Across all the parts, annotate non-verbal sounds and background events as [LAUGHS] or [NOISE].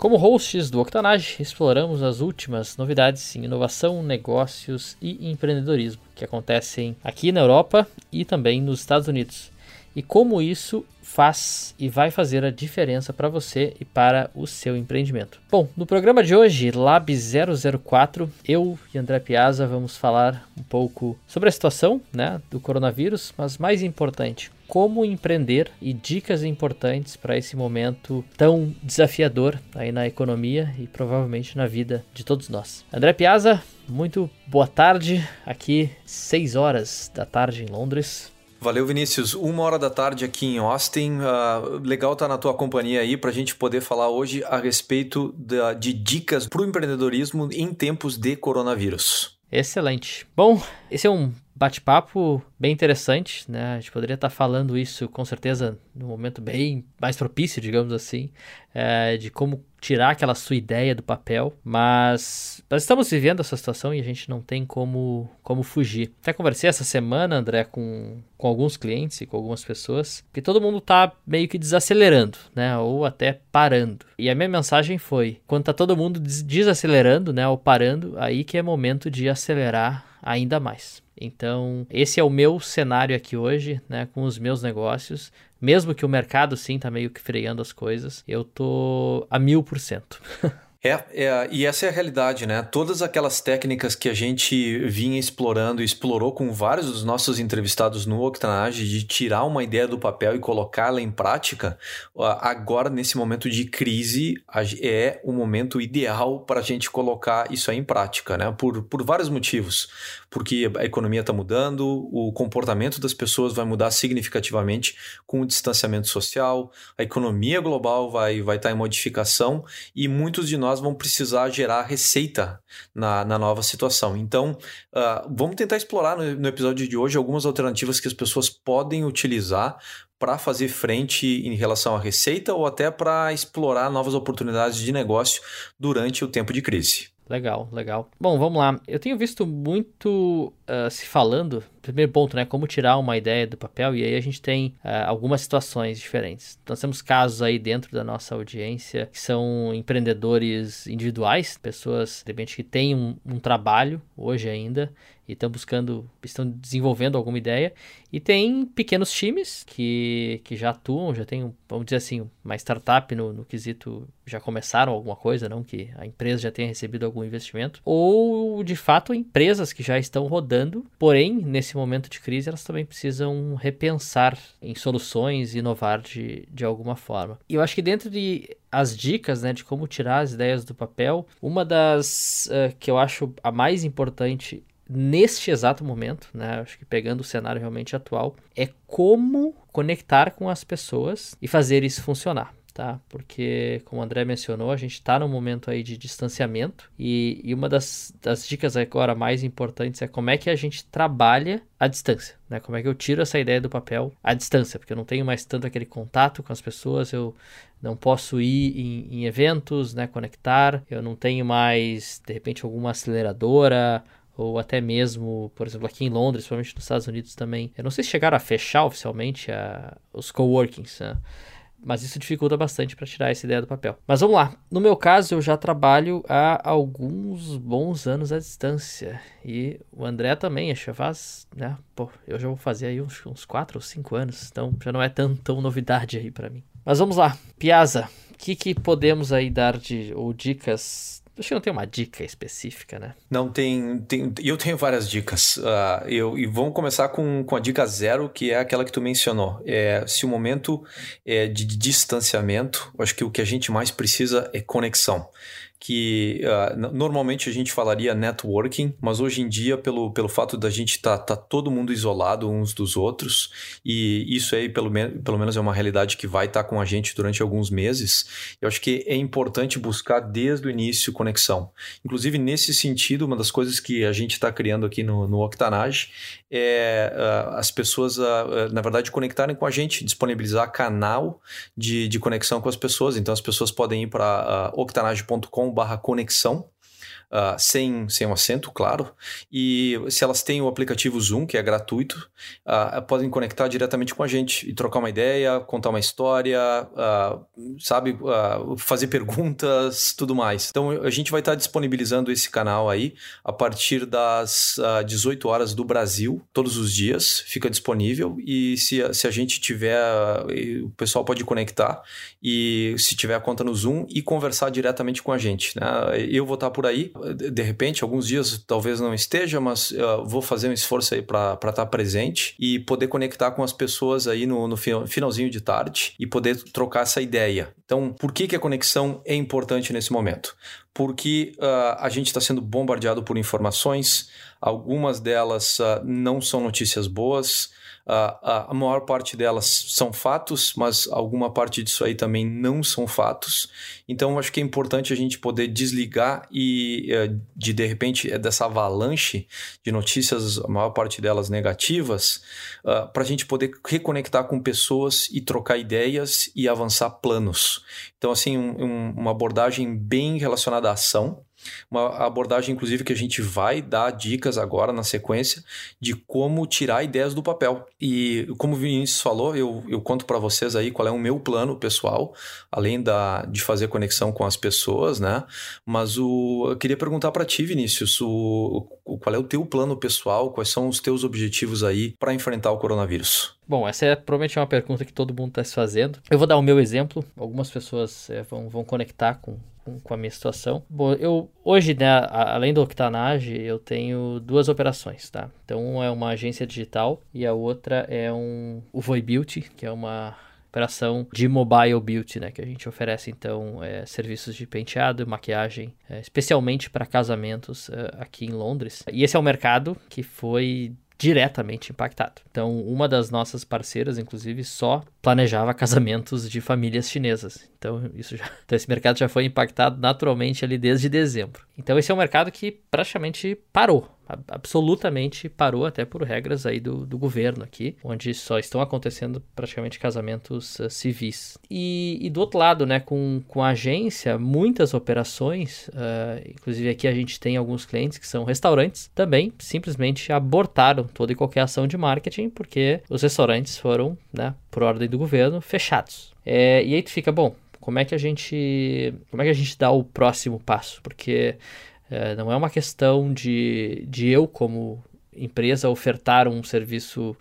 Como hosts do Octanage, exploramos as últimas novidades em inovação, negócios e empreendedorismo que acontecem aqui na Europa e também nos Estados Unidos. E como isso faz e vai fazer a diferença para você e para o seu empreendimento. Bom, no programa de hoje, Lab 004, eu e André Piazza vamos falar um pouco sobre a situação né, do coronavírus, mas mais importante, como empreender e dicas importantes para esse momento tão desafiador aí na economia e provavelmente na vida de todos nós. André Piazza, muito boa tarde, aqui 6 horas da tarde em Londres. Valeu, Vinícius. Uma hora da tarde aqui em Austin. Uh, legal estar tá na tua companhia aí para a gente poder falar hoje a respeito da, de dicas para o empreendedorismo em tempos de coronavírus. Excelente. Bom, esse é um bate-papo bem interessante, né? A gente poderia estar falando isso com certeza no momento bem mais propício, digamos assim, é, de como tirar aquela sua ideia do papel, mas nós estamos vivendo essa situação e a gente não tem como, como fugir. Até conversei essa semana, André, com, com alguns clientes e com algumas pessoas, que todo mundo está meio que desacelerando, né, ou até parando. E a minha mensagem foi, quando está todo mundo desacelerando, né, ou parando, aí que é momento de acelerar ainda mais. Então, esse é o meu cenário aqui hoje, né, com os meus negócios. Mesmo que o mercado sim tá meio que freando as coisas, eu tô a mil por cento. [LAUGHS] É, é, e essa é a realidade, né? Todas aquelas técnicas que a gente vinha explorando e explorou com vários dos nossos entrevistados no Octanage, de tirar uma ideia do papel e colocá-la em prática, agora, nesse momento de crise, é o momento ideal para a gente colocar isso aí em prática, né? Por, por vários motivos. Porque a economia está mudando, o comportamento das pessoas vai mudar significativamente com o distanciamento social, a economia global vai, vai estar tá em modificação e muitos de nós vão precisar gerar receita na, na nova situação. Então, uh, vamos tentar explorar no, no episódio de hoje algumas alternativas que as pessoas podem utilizar para fazer frente em relação à receita ou até para explorar novas oportunidades de negócio durante o tempo de crise. Legal, legal. Bom, vamos lá. Eu tenho visto muito uh, se falando, primeiro ponto, né? Como tirar uma ideia do papel, e aí a gente tem uh, algumas situações diferentes. Nós temos casos aí dentro da nossa audiência que são empreendedores individuais, pessoas, de repente, que têm um, um trabalho hoje ainda e estão buscando, estão desenvolvendo alguma ideia. E tem pequenos times que, que já atuam, já tem, vamos dizer assim, uma startup no, no quesito, já começaram alguma coisa, não que a empresa já tenha recebido algum investimento. Ou, de fato, empresas que já estão rodando, porém, nesse momento de crise, elas também precisam repensar em soluções, inovar de, de alguma forma. E eu acho que dentro de as dicas né, de como tirar as ideias do papel, uma das uh, que eu acho a mais importante neste exato momento, né? Acho que pegando o cenário realmente atual, é como conectar com as pessoas e fazer isso funcionar. Tá? Porque, como o André mencionou, a gente está num momento aí de distanciamento e, e uma das, das, dicas agora mais importantes é como é que a gente trabalha à distância, né? Como é que eu tiro essa ideia do papel à distância, porque eu não tenho mais tanto aquele contato com as pessoas, eu não posso ir em, em eventos, né? Conectar, eu não tenho mais, de repente, alguma aceleradora ou até mesmo, por exemplo, aqui em Londres, provavelmente nos Estados Unidos também. Eu não sei se chegaram a fechar oficialmente a, os coworkings, né? Mas isso dificulta bastante para tirar essa ideia do papel. Mas vamos lá. No meu caso, eu já trabalho há alguns bons anos à distância. E o André também, acho que faz, né? Pô, eu já vou fazer aí uns, uns 4 ou 5 anos, então já não é tão, tão novidade aí para mim. Mas vamos lá. Piazza, o que, que podemos aí dar de ou dicas Acho que não tem uma dica específica, né? Não, tem. tem eu tenho várias dicas. Uh, eu, e vamos começar com, com a dica zero, que é aquela que tu mencionou. É, se o momento é de distanciamento, acho que o que a gente mais precisa é conexão. Que uh, normalmente a gente falaria networking, mas hoje em dia, pelo, pelo fato da gente estar tá, tá todo mundo isolado uns dos outros, e isso aí pelo, me pelo menos é uma realidade que vai estar tá com a gente durante alguns meses, eu acho que é importante buscar desde o início conexão. Inclusive, nesse sentido, uma das coisas que a gente está criando aqui no, no Octanage é uh, as pessoas, uh, na verdade, conectarem com a gente, disponibilizar canal de, de conexão com as pessoas. Então, as pessoas podem ir para octanage.com barra conexão uh, sem, sem um acento, claro. E se elas têm o aplicativo Zoom, que é gratuito, uh, podem conectar diretamente com a gente e trocar uma ideia, contar uma história, uh, sabe, fazer perguntas, tudo mais. Então a gente vai estar disponibilizando esse canal aí a partir das 18 horas do Brasil, todos os dias, fica disponível. E se, se a gente tiver, o pessoal pode conectar e se tiver a conta no Zoom e conversar diretamente com a gente. Né? Eu vou estar por aí de repente, alguns dias talvez não esteja, mas uh, vou fazer um esforço aí para estar tá presente e poder conectar com as pessoas aí no, no finalzinho de tarde e poder trocar essa ideia. Então, por que, que a conexão é importante nesse momento? Porque uh, a gente está sendo bombardeado por informações, algumas delas uh, não são notícias boas, a, a maior parte delas são fatos, mas alguma parte disso aí também não são fatos. Então, acho que é importante a gente poder desligar e, eh, de de repente, é dessa avalanche de notícias, a maior parte delas negativas, uh, ah, para a gente poder reconectar com pessoas e trocar ideias e avançar planos. Então, assim, um, um, uma abordagem bem relacionada à ação uma abordagem, inclusive, que a gente vai dar dicas agora na sequência de como tirar ideias do papel. E como o Vinícius falou, eu, eu conto para vocês aí qual é o meu plano pessoal, além da, de fazer conexão com as pessoas, né? Mas o, eu queria perguntar para ti, Vinícius, o, o, qual é o teu plano pessoal, quais são os teus objetivos aí para enfrentar o coronavírus? Bom, essa é provavelmente uma pergunta que todo mundo está se fazendo. Eu vou dar o meu exemplo. Algumas pessoas é, vão, vão conectar com, com, com, a minha situação. Bom, eu hoje, né, além do Octanage, eu tenho duas operações, tá? Então, uma é uma agência digital e a outra é um o Voi Beauty, que é uma operação de mobile beauty, né? Que a gente oferece então é, serviços de penteado, maquiagem, é, especialmente para casamentos é, aqui em Londres. E esse é um mercado que foi diretamente impactado. Então, uma das nossas parceiras, inclusive, só planejava casamentos de famílias chinesas. Então, isso já, [LAUGHS] então esse mercado já foi impactado naturalmente ali desde dezembro. Então, esse é um mercado que praticamente parou absolutamente parou até por regras aí do, do governo aqui, onde só estão acontecendo praticamente casamentos uh, civis. E, e, do outro lado, né, com, com a agência, muitas operações, uh, inclusive aqui a gente tem alguns clientes que são restaurantes, também simplesmente abortaram toda e qualquer ação de marketing, porque os restaurantes foram, né, por ordem do governo, fechados. É, e aí tu fica, bom, como é que a gente como é que a gente dá o próximo passo? Porque é, não é uma questão de, de eu, como empresa, ofertar um serviço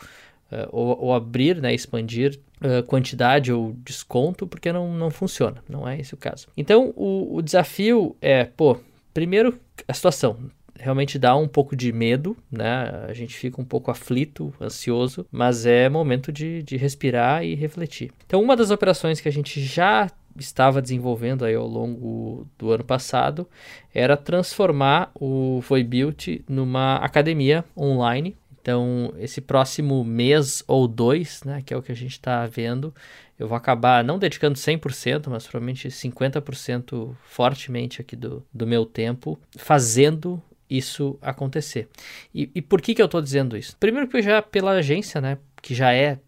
uh, ou, ou, abrir, né, expandir uh, quantidade ou desconto, porque não, não funciona. Não é esse o caso. Então, o, o desafio é, pô, primeiro, a situação realmente dá um pouco de medo, né? A gente fica um pouco aflito, ansioso, mas é momento de, de respirar e refletir. Então, uma das operações que a gente já estava desenvolvendo aí ao longo do ano passado era transformar o Foi Built numa academia online. Então, esse próximo mês ou dois, né, que é o que a gente está vendo, eu vou acabar não dedicando 100%, mas provavelmente 50% fortemente aqui do, do meu tempo fazendo isso acontecer. E, e por que, que eu estou dizendo isso? Primeiro, porque já pela agência, né, que já é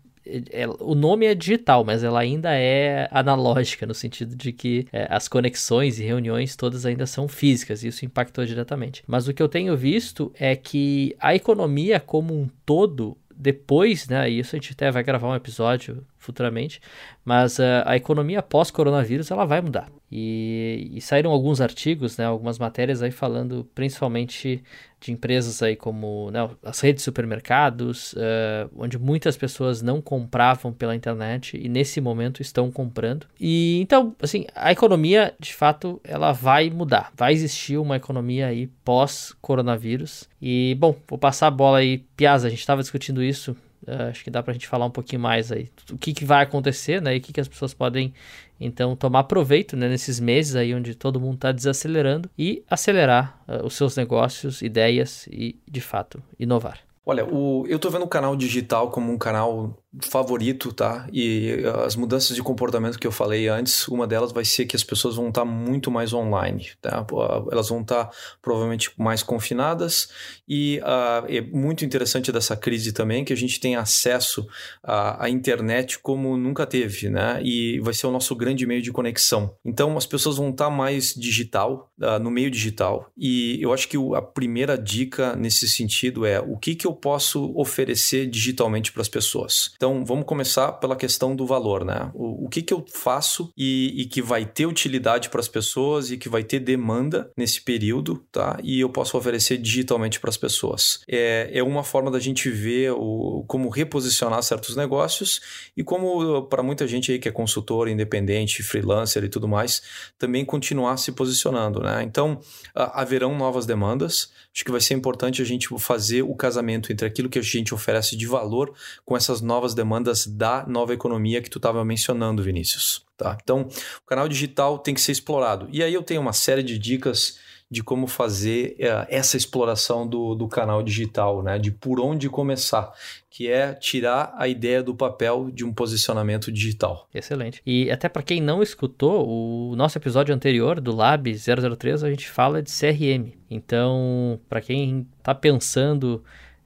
é, o nome é digital, mas ela ainda é analógica, no sentido de que é, as conexões e reuniões todas ainda são físicas, e isso impactou diretamente. Mas o que eu tenho visto é que a economia como um todo depois, né, isso a gente até vai gravar um episódio futuramente, mas uh, a economia pós-coronavírus ela vai mudar. E, e, saíram alguns artigos, né, algumas matérias aí falando principalmente de empresas aí como né, as redes de supermercados, uh, onde muitas pessoas não compravam pela internet e nesse momento estão comprando. E então, assim, a economia de fato ela vai mudar. Vai existir uma economia aí pós-coronavírus. E bom, vou passar a bola aí, Piazza, a gente estava discutindo isso acho que dá para a gente falar um pouquinho mais aí. O que, que vai acontecer, né? E o que, que as pessoas podem, então, tomar proveito né, nesses meses aí onde todo mundo está desacelerando e acelerar uh, os seus negócios, ideias e, de fato, inovar. Olha, o, eu estou vendo o canal digital como um canal favorito, tá? E as mudanças de comportamento que eu falei antes, uma delas vai ser que as pessoas vão estar muito mais online, tá? Elas vão estar provavelmente mais confinadas e uh, é muito interessante dessa crise também que a gente tem acesso à, à, internet como nunca teve, né? E vai ser o nosso grande meio de conexão. Então as pessoas vão estar mais digital, uh, no meio digital. E eu acho que a primeira dica nesse sentido é o que, que eu posso oferecer digitalmente para as pessoas. Então, vamos começar pela questão do valor, né? O, o que, que eu faço e, e que vai ter utilidade para as pessoas e que vai ter demanda nesse período, tá? E eu posso oferecer digitalmente para as pessoas. É, é uma forma da gente ver o, como reposicionar certos negócios e como, para muita gente aí que é consultor, independente, freelancer e tudo mais, também continuar se posicionando, né? Então, haverão novas demandas. Acho que vai ser importante a gente fazer o casamento entre aquilo que a gente oferece de valor com essas novas novas demandas da nova economia que tu estava mencionando, Vinícius. Tá? Então, o canal digital tem que ser explorado. E aí eu tenho uma série de dicas de como fazer uh, essa exploração do, do canal digital, né? de por onde começar, que é tirar a ideia do papel de um posicionamento digital. Excelente. E até para quem não escutou, o nosso episódio anterior do Lab 003, a gente fala de CRM. Então, para quem está pensando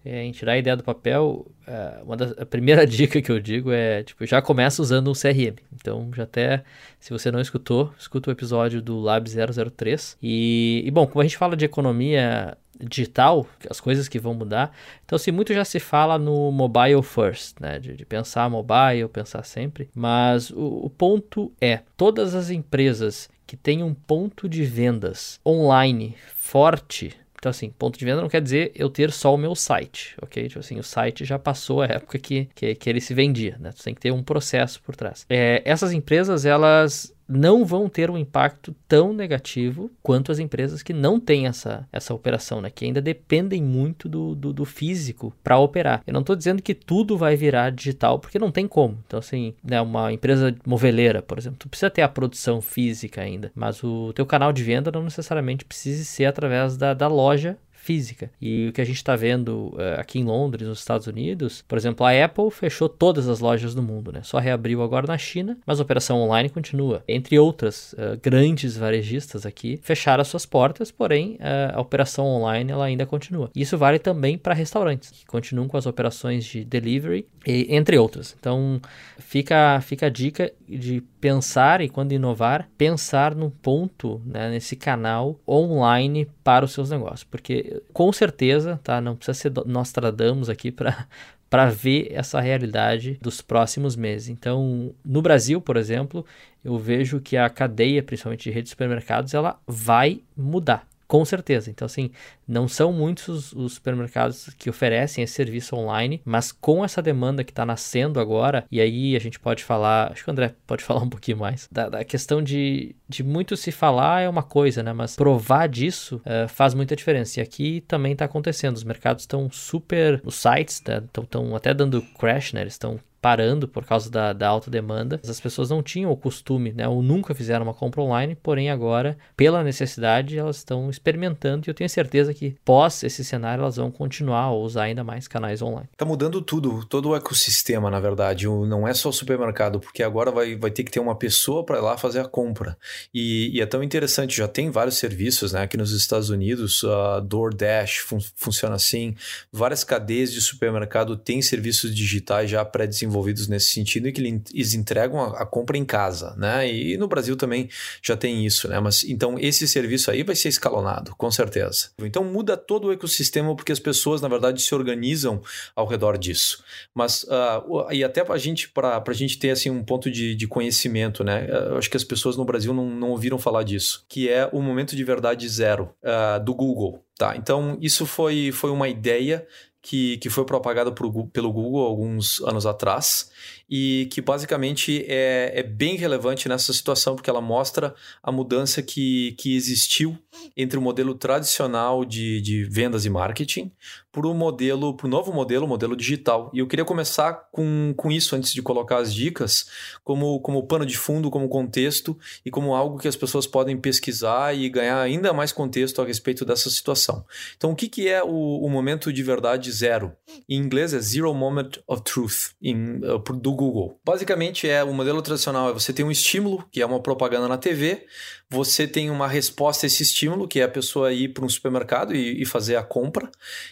é, em tirar a ideia do papel, é, uma das, a primeira [LAUGHS] dica que eu digo é, tipo, já começa usando um CRM. Então, já até, se você não escutou, escuta o episódio do Lab 003. E, e bom, como a gente fala de economia digital, as coisas que vão mudar, então, assim, muito já se fala no mobile first, né, de, de pensar mobile, pensar sempre, mas o, o ponto é, todas as empresas que têm um ponto de vendas online forte, então, assim, ponto de venda não quer dizer eu ter só o meu site, ok? Tipo assim, o site já passou a época que, que, que ele se vendia, né? Tu tem que ter um processo por trás. É, essas empresas, elas não vão ter um impacto tão negativo quanto as empresas que não têm essa, essa operação, né? que ainda dependem muito do, do, do físico para operar. Eu não estou dizendo que tudo vai virar digital, porque não tem como. Então, assim, né, uma empresa moveleira, por exemplo, tu precisa ter a produção física ainda, mas o teu canal de venda não necessariamente precisa ser através da, da loja física. E o que a gente está vendo uh, aqui em Londres, nos Estados Unidos, por exemplo, a Apple fechou todas as lojas do mundo, né? Só reabriu agora na China, mas a operação online continua. Entre outras uh, grandes varejistas aqui fecharam as suas portas, porém uh, a operação online ela ainda continua. Isso vale também para restaurantes, que continuam com as operações de delivery, e, entre outras. Então fica, fica a dica de pensar e quando inovar, pensar num ponto, né, nesse canal online para os seus negócios, porque com certeza, tá? Não precisa ser Nostradamus aqui para [LAUGHS] para ver essa realidade dos próximos meses. Então, no Brasil, por exemplo, eu vejo que a cadeia, principalmente de redes de supermercados, ela vai mudar. Com certeza. Então, assim, não são muitos os supermercados que oferecem esse serviço online, mas com essa demanda que está nascendo agora, e aí a gente pode falar, acho que o André pode [LAUGHS] falar um pouquinho mais, da, da questão de, de muito se falar é uma coisa, né? Mas provar disso uh, faz muita diferença. E aqui também está acontecendo. Os mercados estão super. Os sites estão né, até dando crash, né? Eles estão parando por causa da, da, alta demanda. As pessoas não tinham o costume, né, ou nunca fizeram uma compra online, porém agora, pela necessidade, elas estão experimentando e eu tenho certeza que pós esse cenário elas vão continuar a usar ainda mais canais online. Tá mudando tudo, todo o ecossistema, na verdade. Não é só o supermercado, porque agora vai, vai ter que ter uma pessoa para ir lá fazer a compra. E, e, é tão interessante, já tem vários serviços, né? Aqui nos Estados Unidos, a DoorDash fun funciona assim, várias cadeias de supermercado têm serviços digitais já pré-desenvolvidos desenvolvidos nesse sentido e que eles entregam a, a, compra em casa, né? E no Brasil também já tem isso, né? Mas então esse serviço aí vai ser escalonado, com certeza. Então muda todo o ecossistema porque as pessoas, na verdade, se organizam ao redor disso. Mas uh, e até para gente, para a gente ter assim um ponto de, de conhecimento, né? Eu acho que as pessoas no Brasil não, não ouviram falar disso, que é o momento de verdade zero uh, do Google. Tá, então isso foi, foi uma ideia que, que foi propagada por, pelo Google alguns anos atrás e que basicamente é, é bem relevante nessa situação, porque ela mostra a mudança que, que existiu entre o modelo tradicional de, de vendas e marketing para o modelo, para o novo modelo, o modelo digital. E eu queria começar com, com isso antes de colocar as dicas, como, como pano de fundo, como contexto e como algo que as pessoas podem pesquisar e ganhar ainda mais contexto a respeito dessa situação. Então, o que, que é o, o momento de verdade zero? Em inglês é Zero Moment of Truth, em, uh, Google. Basicamente, é o modelo tradicional é você tem um estímulo, que é uma propaganda na TV, você tem uma resposta a esse estímulo, que é a pessoa ir para um supermercado e, e, fazer a compra.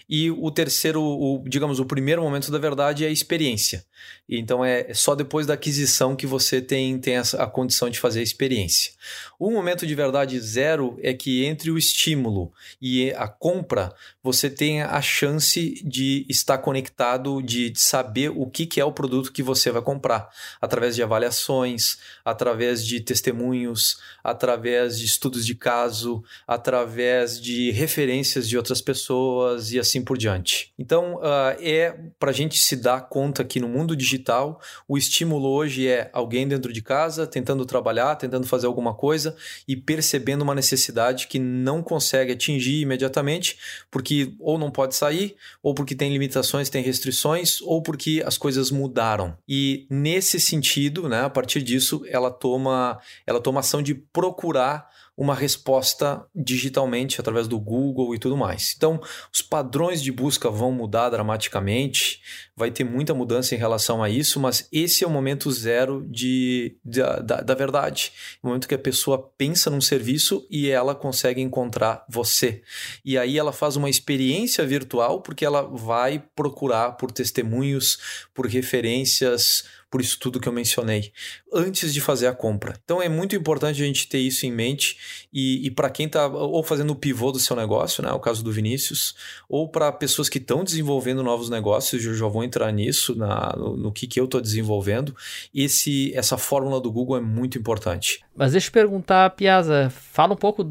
E o terceiro, o, digamos, o primeiro momento da verdade é a experiência. Então é só depois da aquisição que você tem, tem a condição de fazer a experiência. O momento de verdade zero é que entre o estímulo e a compra, você tem a chance de estar conectado, de, de saber o que, que é o produto que você vai comprar, através de avaliações, através de testemunhos, através de estudos de caso, através de referências de outras pessoas e assim por diante. Então, uh, é para a gente se dar conta que no mundo digital, o estímulo hoje é alguém dentro de casa tentando trabalhar, tentando fazer alguma coisa e percebendo uma necessidade que não consegue atingir imediatamente, porque ou não pode sair, ou porque tem limitações, tem restrições, ou porque as coisas mudaram. E nesse sentido, né, a partir disso, ela toma, ela toma ação de procurar uma resposta digitalmente através do Google e tudo mais. Então, os padrões de busca vão mudar dramaticamente, vai ter muita mudança em relação a isso, mas esse é o momento zero de, de da, da verdade. O momento que a pessoa pensa num serviço e ela consegue encontrar você. E aí ela faz uma experiência virtual porque ela vai procurar por testemunhos, por referências, por isso tudo que eu mencionei, antes de fazer a compra. Então é muito importante a gente ter isso em mente e, e para quem está ou fazendo o pivô do seu negócio, né, o caso do Vinícius, ou para pessoas que estão desenvolvendo novos negócios, eu já vou entrar nisso, na, no, no que, que eu estou desenvolvendo, esse, essa fórmula do Google é muito importante. Mas deixa eu perguntar, Piazza, fala um pouco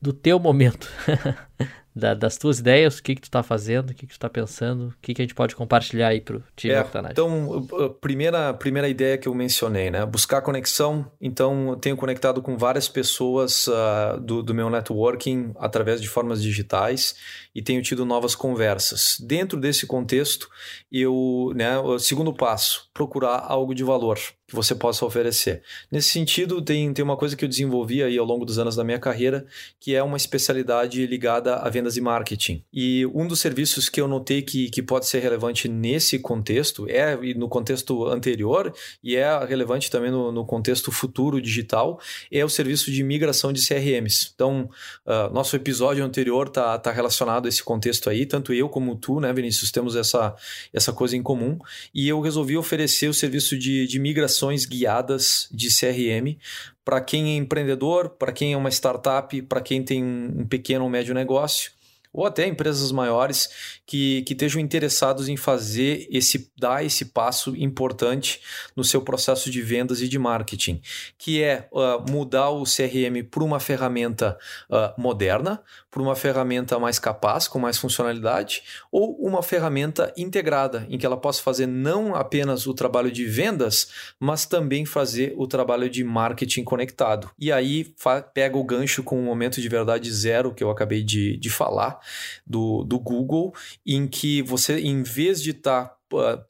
do teu momento. [LAUGHS] da, das tuas ideias, o que, que tu está fazendo, o que, que tu está pensando, o que, que a gente pode compartilhar aí para o time é, Então, a primeira, primeira ideia que eu mencionei, né? Buscar conexão. Então, eu tenho conectado com várias pessoas uh, do, do meu networking através de formas digitais e tenho tido novas conversas. Dentro desse contexto, eu, né, o segundo passo, procurar algo de valor que você possa oferecer. Nesse sentido, tem, tem uma coisa que eu desenvolvi aí ao longo dos anos da minha carreira, que é uma especialidade ligada a vendas e marketing. E um dos serviços que eu notei que, que pode ser relevante nesse contexto, é no contexto anterior, e é relevante também no, no contexto futuro digital, é o serviço de migração de CRMs. Então, uh, nosso episódio anterior está tá relacionado a esse contexto aí, tanto eu como tu, né, Vinícius, temos essa, essa coisa em comum, e eu resolvi oferecer o serviço de, de migração ações guiadas de CRM para quem é empreendedor, para quem é uma startup, para quem tem um pequeno ou médio negócio ou até empresas maiores que, que estejam interessados em fazer esse dar esse passo importante no seu processo de vendas e de marketing, que é uh, mudar o CRM para uma ferramenta uh, moderna, para uma ferramenta mais capaz, com mais funcionalidade, ou uma ferramenta integrada, em que ela possa fazer não apenas o trabalho de vendas, mas também fazer o trabalho de marketing conectado. E aí pega o gancho com o momento de verdade zero que eu acabei de, de falar do, do Google, em que você, em vez de estar tá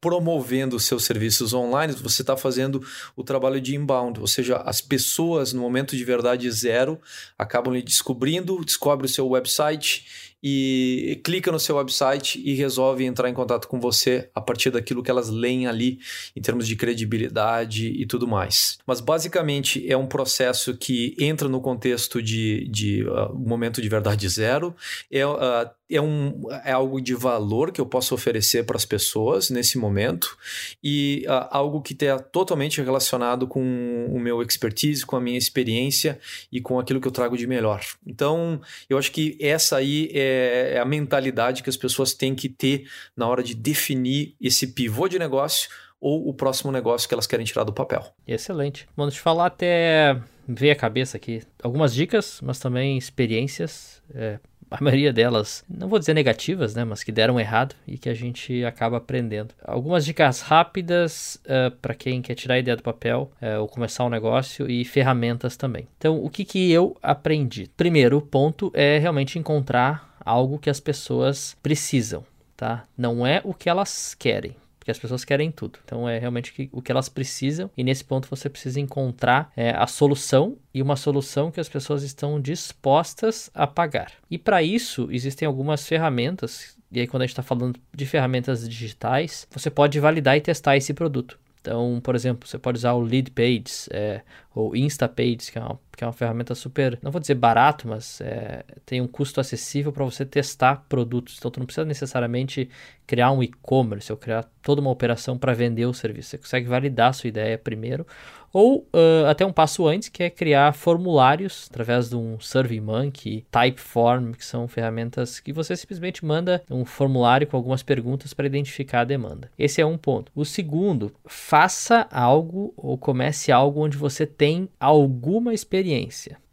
promovendo seus serviços online, você está fazendo o trabalho de inbound, ou seja, as pessoas no momento de verdade zero acabam lhe descobrindo, descobre o seu website e clica no seu website e resolve entrar em contato com você a partir daquilo que elas leem ali em termos de credibilidade e tudo mais. Mas basicamente é um processo que entra no contexto de, de uh, momento de verdade zero, é, uh, é, um, é algo de valor que eu posso oferecer para as pessoas nesse momento e uh, algo que está totalmente relacionado com o meu expertise, com a minha experiência e com aquilo que eu trago de melhor. Então, eu acho que essa aí é é, a mentalidade que as pessoas têm que ter na hora de definir esse pivô de negócio ou o próximo negócio que elas querem tirar do papel. Excelente. Vamos te falar até ver a cabeça aqui algumas dicas, mas também experiências. É, [LAUGHS] a maioria delas, não vou dizer negativas, né, mas que deram errado e que a gente acaba aprendendo. Algumas dicas rápidas uh, eh, para quem quer tirar a ideia do papel uh, ou começar um negócio e ferramentas também. Então, o que, que eu aprendi? Primeiro ponto é realmente encontrar algo que as pessoas precisam, tá? Não é o que elas querem porque as pessoas querem tudo. Então é realmente o que elas precisam e nesse ponto você precisa encontrar é, a solução e uma solução que as pessoas estão dispostas a pagar. E para isso existem algumas ferramentas. E aí, quando a gente está falando de ferramentas digitais, você pode validar e testar esse produto. Então, por exemplo, você pode usar o Lead Pages é, ou Instapages, que é, uma, que é uma ferramenta super, não vou dizer barato, mas é, tem um custo acessível para você testar produtos. Então, tu não precisa necessariamente criar um e-commerce ou criar toda uma operação para vender o serviço. Você consegue validar a sua ideia primeiro ou uh, até um passo antes, que é criar formulários através de um SurveyMonkey, Typeform, que são ferramentas que você simplesmente manda um formulário com algumas perguntas para identificar a demanda. Esse é um ponto. O segundo, faça algo ou comece algo onde você tem alguma experiência.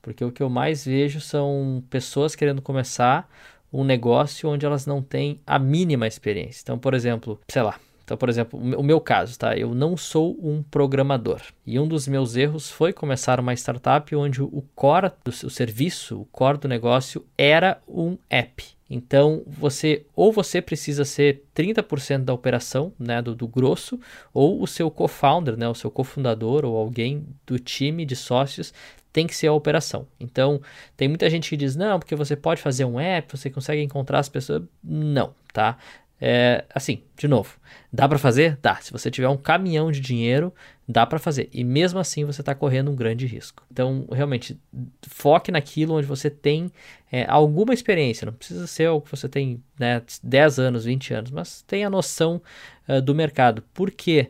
Porque o que eu mais vejo são pessoas querendo começar um negócio onde elas não têm a mínima experiência. Então, por exemplo, sei lá, então, por exemplo, o meu caso, tá? Eu não sou um programador. E um dos meus erros foi começar uma startup onde o core do seu serviço, o core do negócio era um app. Então, você ou você precisa ser 30% da operação, né, do, do grosso, ou o seu co-founder, né, o seu cofundador ou alguém do time de sócios tem que ser a operação. Então, tem muita gente que diz: "Não, porque você pode fazer um app, você consegue encontrar as pessoas". Não, tá? É, assim, de novo, dá para fazer? Dá. Se você tiver um caminhão de dinheiro, dá para fazer. E mesmo assim você está correndo um grande risco. Então, realmente, foque naquilo onde você tem é, alguma experiência. Não precisa ser algo que você tem né, 10 anos, 20 anos, mas tenha noção uh, do mercado. Por quê?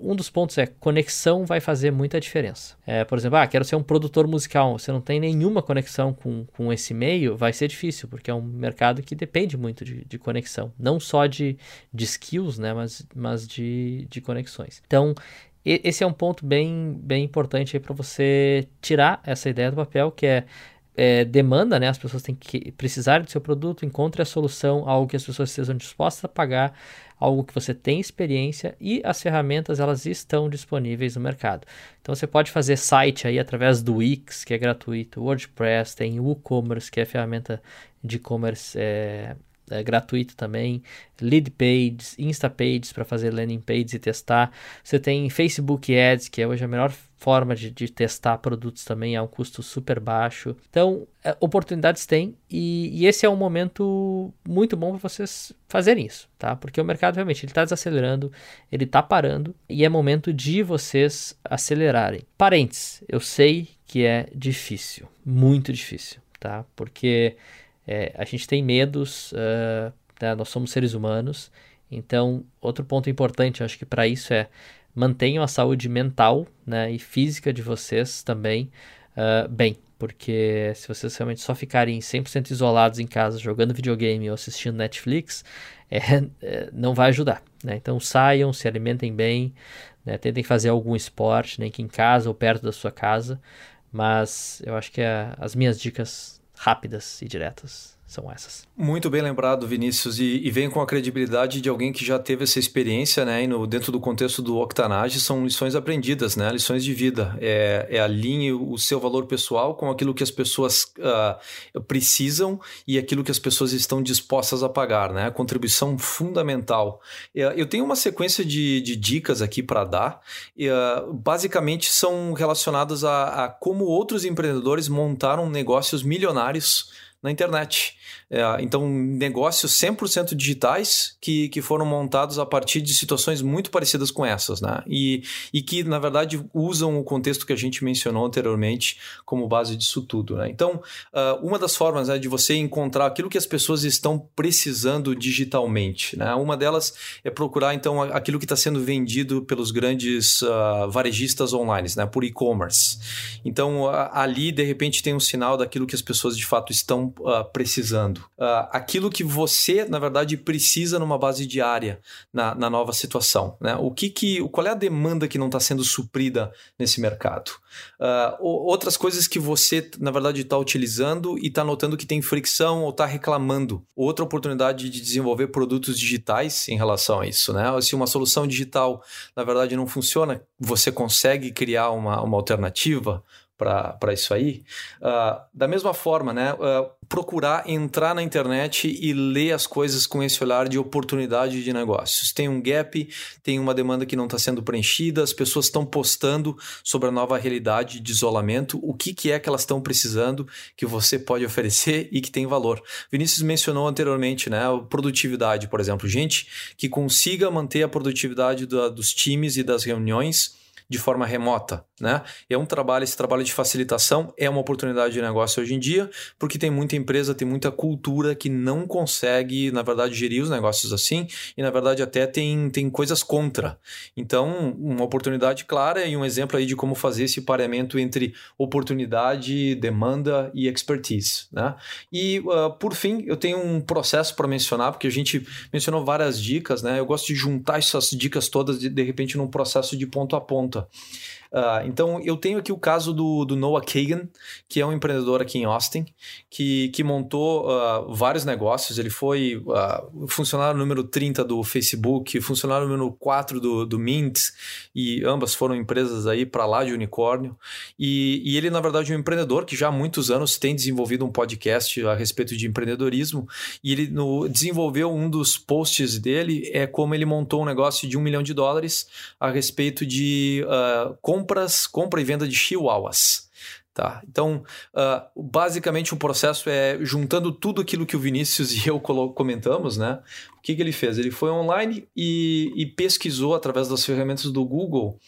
Um dos pontos é conexão vai fazer muita diferença. É, por exemplo, ah, quero ser um produtor musical. Você não tem nenhuma conexão com, com esse meio, vai ser difícil, porque é um mercado que depende muito de, de conexão. Não só de, de skills, né, mas, mas de, de conexões. Então, esse é um ponto bem, bem importante para você tirar essa ideia do papel, que é é, demanda, né? As pessoas têm que precisar do seu produto, encontre a solução, algo que as pessoas estejam dispostas a pagar, algo que você tem experiência e as ferramentas elas estão disponíveis no mercado. Então você pode fazer site aí através do Wix, que é gratuito, WordPress, tem WooCommerce, que é ferramenta de e-commerce é, é, gratuito também, lead pages, insta pages para fazer landing pages e testar. Você tem Facebook Ads, que é hoje a melhor forma de, de testar produtos também, é um custo super baixo. Então, é, oportunidades tem e, e, esse é um momento muito bom para vocês fazerem isso, tá? Porque o mercado realmente ele está desacelerando, ele está parando e é momento de vocês acelerarem. Parentes, eu sei que é difícil, muito difícil, tá? Porque é, a gente tem medos, uh, né? nós somos seres humanos. Então, outro ponto importante, acho que para isso é mantenham a saúde mental né, e física de vocês também uh, bem. Porque se vocês realmente só ficarem 100% isolados em casa jogando videogame ou assistindo Netflix, [LAUGHS] é, é, não vai ajudar. Né? Então saiam, se alimentem bem, né? tentem fazer algum esporte, nem que em casa ou perto da sua casa. Mas eu acho que é, as minhas dicas rápidas e diretas são essas. Muito bem lembrado, Vinícius, e, e, vem com a credibilidade de alguém que já teve essa experiência, né? E no, dentro do contexto do Octanage, são lições aprendidas, né? Lições de vida. É, é alinhe o seu valor pessoal com aquilo que as pessoas uh, precisam e aquilo que as pessoas estão dispostas a pagar, né? Contribuição fundamental. É, eu tenho uma sequência de, de dicas aqui para dar, uh, basicamente são relacionadas a, a como outros empreendedores montaram negócios milionários na internet. É, então, negócios 100% digitais que, que foram montados a partir de situações muito parecidas com essas, né? E, e que, na verdade, usam o contexto que a gente mencionou anteriormente como base disso tudo, né? Então, uh, uma das formas né, de você encontrar aquilo que as pessoas estão precisando digitalmente, né? Uma delas é procurar, então, aquilo que está sendo vendido pelos grandes uh, varejistas online, né? Por e-commerce. Então, ali, de repente, tem um sinal daquilo que as pessoas, de fato, estão estão uh, precisando. Uh, aquilo que você, na verdade, precisa numa base diária na, na nova situação. Né? O que que, qual é a demanda que não está sendo suprida nesse mercado? Uh, outras coisas que você, na verdade, está utilizando e está notando que tem fricção ou está reclamando. Outra oportunidade de desenvolver produtos digitais em relação a isso. Né? Se uma solução digital, na verdade, não funciona, você consegue criar uma, uma alternativa para isso aí. Uh, da mesma forma, né, uh, procurar entrar na internet e ler as coisas com esse olhar de oportunidade de negócios. Tem um gap, tem uma demanda que não está sendo preenchida, as pessoas estão postando sobre a nova realidade de isolamento, o que, que é que elas estão precisando que você pode oferecer e que tem valor. Vinícius mencionou anteriormente, né, produtividade, por exemplo, gente que consiga manter a produtividade da, dos times e das reuniões de forma remota, né? É um trabalho, esse trabalho de facilitação é uma oportunidade de negócio hoje em dia, porque tem muita empresa, tem muita cultura que não consegue, na verdade, gerir os negócios assim, e na verdade até tem, tem coisas contra. Então, uma oportunidade clara e um exemplo aí de como fazer esse pareamento entre oportunidade, demanda e expertise, né? E uh, por fim, eu tenho um processo para mencionar, porque a gente mencionou várias dicas, né? Eu gosto de juntar essas dicas todas de, de repente num processo de ponto a ponto conta. Uh, então, eu tenho aqui o caso do, do, Noah Kagan, que é um empreendedor aqui em Austin, que, que montou uh, vários negócios. Ele foi uh, funcionário número 30 do Facebook, funcionário número 4 do, do Mint, e ambas foram empresas aí para lá de unicórnio. E, e, ele, na verdade, é um empreendedor que já há muitos anos tem desenvolvido um podcast a respeito de empreendedorismo. E ele no, desenvolveu um dos posts dele, é como ele montou um negócio de um milhão de dólares a respeito de uh, compras, compra e venda de chihuahuas. Tá? Então, uh, basicamente o processo é juntando tudo aquilo que o Vinícius [LAUGHS] e eu comentamos, né? O que, que ele fez? Ele foi online e, e pesquisou através das ferramentas do Google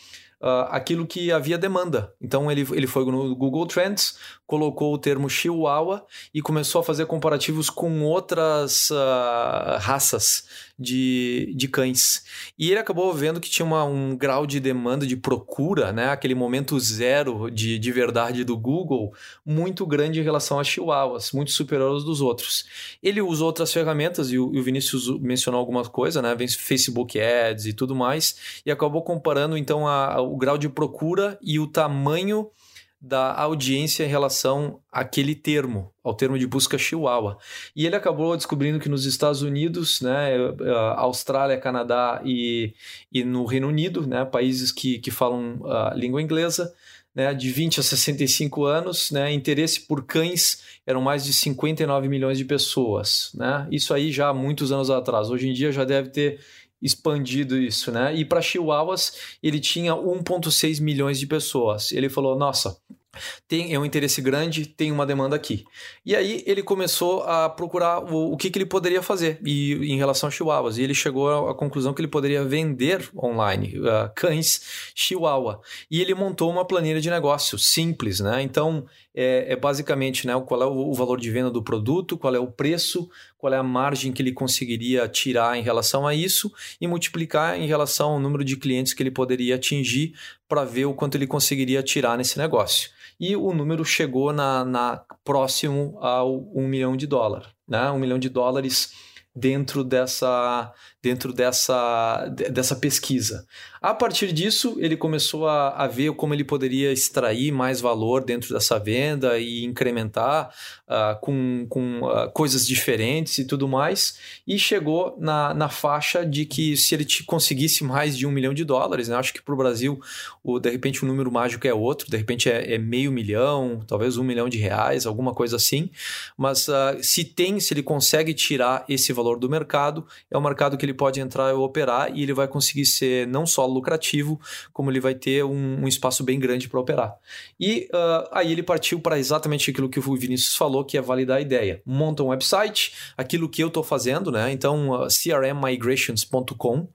uh, aquilo que havia demanda. Então ele, ele foi no Google Trends, colocou o termo Chihuahua e começou a fazer comparativos com outras uh, raças de, de cães. E ele acabou vendo que tinha uma, um grau de demanda, de procura, né? aquele momento zero de, de verdade do Google, muito grande em relação a Chihuahuas, muito superior aos dos outros. Ele usou outras ferramentas, e o, e o Vinícius mencionou alguma coisa, né? Facebook Ads e tudo mais, e acabou comparando então a, a, o grau de procura e o tamanho da audiência em relação àquele termo, ao termo de busca Chihuahua. E ele acabou descobrindo que nos Estados Unidos, né, Austrália, Canadá e, e no Reino Unido, né, países que, que falam a língua inglesa, né, de 20 a 65 anos, né, interesse por cães eram mais de 59 milhões de pessoas. Né? Isso aí já há muitos anos atrás. Hoje em dia já deve ter expandido isso, né? E para Chihuahuas ele tinha 1,6 milhões de pessoas. Ele falou: nossa, tem é um interesse grande, tem uma demanda aqui. E aí ele começou a procurar o, o que, que ele poderia fazer e, em relação a chihuahuas. E ele chegou à, conclusão que ele poderia vender online uh, cães chihuahua. E ele montou uma planilha de negócio simples, né? Então é, é basicamente né, qual é o, o valor de venda do produto, qual é o preço, qual é a margem que ele conseguiria tirar em relação a isso e multiplicar em relação ao número de clientes que ele poderia atingir para ver o quanto ele conseguiria tirar nesse negócio e o número chegou na, na próximo ao um milhão de dólares, né? Um milhão de dólares dentro dessa, dentro dessa, dessa pesquisa. A partir disso, ele começou a, a ver como ele poderia extrair mais valor dentro dessa venda e incrementar uh, com, com uh, coisas diferentes e tudo mais, e chegou na, na faixa de que se ele conseguisse mais de um milhão de dólares, né? acho que para o Brasil, o, de repente, o número mágico é outro, de repente é, é, meio milhão, talvez um milhão de reais, alguma coisa assim, mas uh, se tem, se ele consegue tirar esse valor do mercado, é um mercado que ele pode entrar e operar e ele vai conseguir ser não só lucrativo, como ele vai ter um, um espaço bem grande para operar. E uh, aí ele partiu para exatamente aquilo que o Vinícius falou, que é validar a ideia. Monta um website, aquilo que eu estou fazendo, né? Então, uh, crmmigrations.com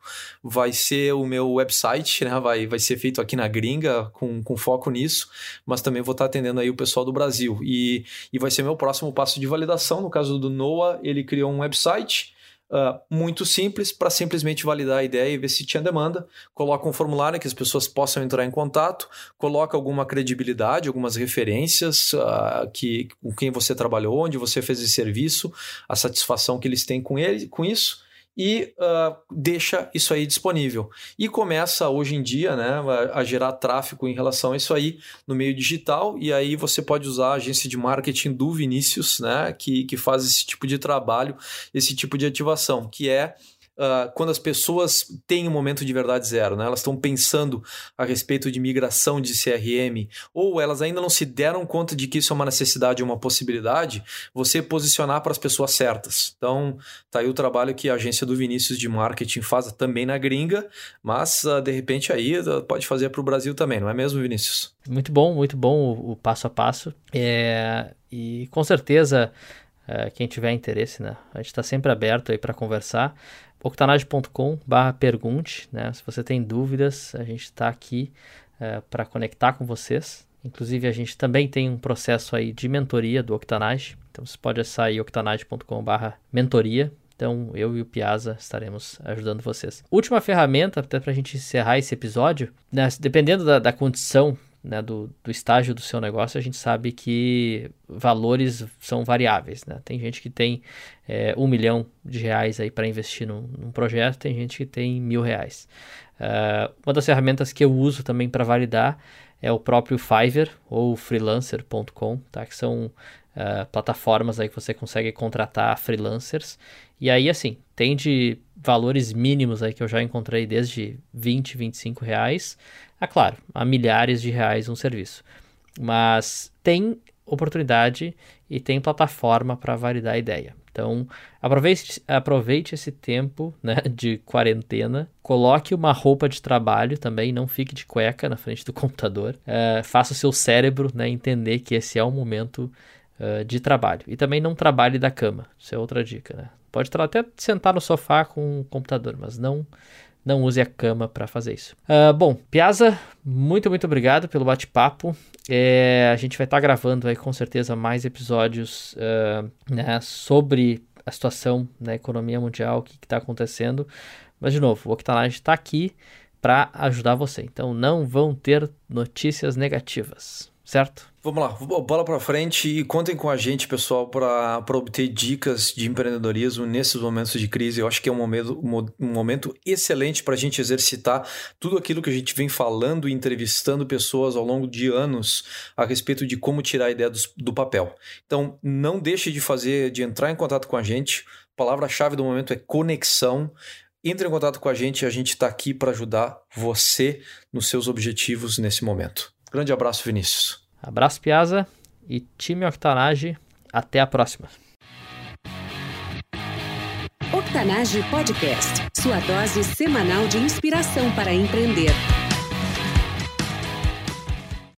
vai ser o meu website, né? Vai, vai ser feito aqui na gringa, com, com foco nisso, mas também vou estar tá atendendo aí o pessoal do Brasil. E, e vai ser meu próximo passo de validação. No caso do Noah, ele criou um website Uh, muito simples para simplesmente validar a ideia e ver se tinha demanda. Coloca um formulário que as pessoas possam entrar em contato, coloca alguma credibilidade, algumas referências uh, que, com quem você trabalhou, onde você fez esse serviço, a satisfação que eles têm com ele, com isso e uh, deixa isso aí disponível. E começa hoje em dia né, a, gerar tráfego em relação a isso aí no meio digital, e aí você pode usar a agência de marketing do Vinícius, né, que, que faz esse tipo de trabalho, esse tipo de ativação, que é uh, quando as pessoas têm um momento de verdade zero, né? elas estão pensando a respeito de migração de CRM, ou elas ainda não se deram conta de que isso é uma necessidade, uma possibilidade, você posicionar para as pessoas certas. Então, tá aí o trabalho que a agência do Vinícius de marketing faz também na gringa, mas uh, de repente aí uh, pode fazer para o Brasil também, não é mesmo, Vinícius? Muito bom, muito bom o, o passo a passo. É, e com certeza, é, quem tiver interesse, né? A gente está sempre aberto aí para conversar octanage.com barra pergunte, né? Se você tem dúvidas, a gente está aqui uh, para conectar com vocês. Inclusive, a gente também tem um processo aí de mentoria do Octanage. Então, você pode acessar aí octanage.com barra mentoria. Então, eu e o Piazza estaremos ajudando vocês. Última ferramenta, até para a gente encerrar esse episódio, né? dependendo da, da condição né, do, do estágio do seu negócio, a gente sabe que valores são variáveis. Né? Tem gente que tem é, um milhão de reais para investir num, num, projeto, tem gente que tem mil reais. Uh, uma das ferramentas que eu uso também para validar é o próprio Fiverr ou freelancer.com, tá? que são uh, plataformas aí que você consegue contratar freelancers. E aí, assim, tem de valores mínimos aí que eu já encontrei desde 20, 25 reais a, claro, a milhares de reais um serviço. Mas tem oportunidade e tem plataforma para validar a ideia. Então, aproveite, aproveite esse tempo né, [LAUGHS] de quarentena, coloque uma roupa de trabalho também, não fique de cueca na frente do computador, uh, faça o seu cérebro né, entender que esse é o momento de trabalho. E também não trabalhe da cama, isso é outra dica. Né? Pode até sentar no sofá com o computador, mas não não use a cama para fazer isso. Uh, bom, Piazza, muito, muito obrigado pelo bate-papo. É, a gente vai estar tá gravando aí com certeza mais episódios uh, né, sobre a situação na economia mundial, o que está acontecendo. Mas, de novo, o Octanage está aqui para ajudar você. Então, não vão ter notícias negativas certo? Vamos lá, bola para frente e contem com a gente, pessoal, para obter dicas de empreendedorismo nesses momentos de crise. Eu acho que é um momento, um momento excelente para a gente exercitar tudo aquilo que a gente vem falando e entrevistando pessoas ao longo de anos a respeito de como tirar a ideia do, do papel. Então, não deixe de fazer, de entrar em contato com a gente. A palavra-chave do momento é conexão. Entre em contato com a gente, a gente está aqui para ajudar você nos seus objetivos nesse momento. Grande abraço, Vinícius. Abraço, Piazza e time Octanage. Até a próxima. Octanage Podcast, sua dose semanal de inspiração para empreender.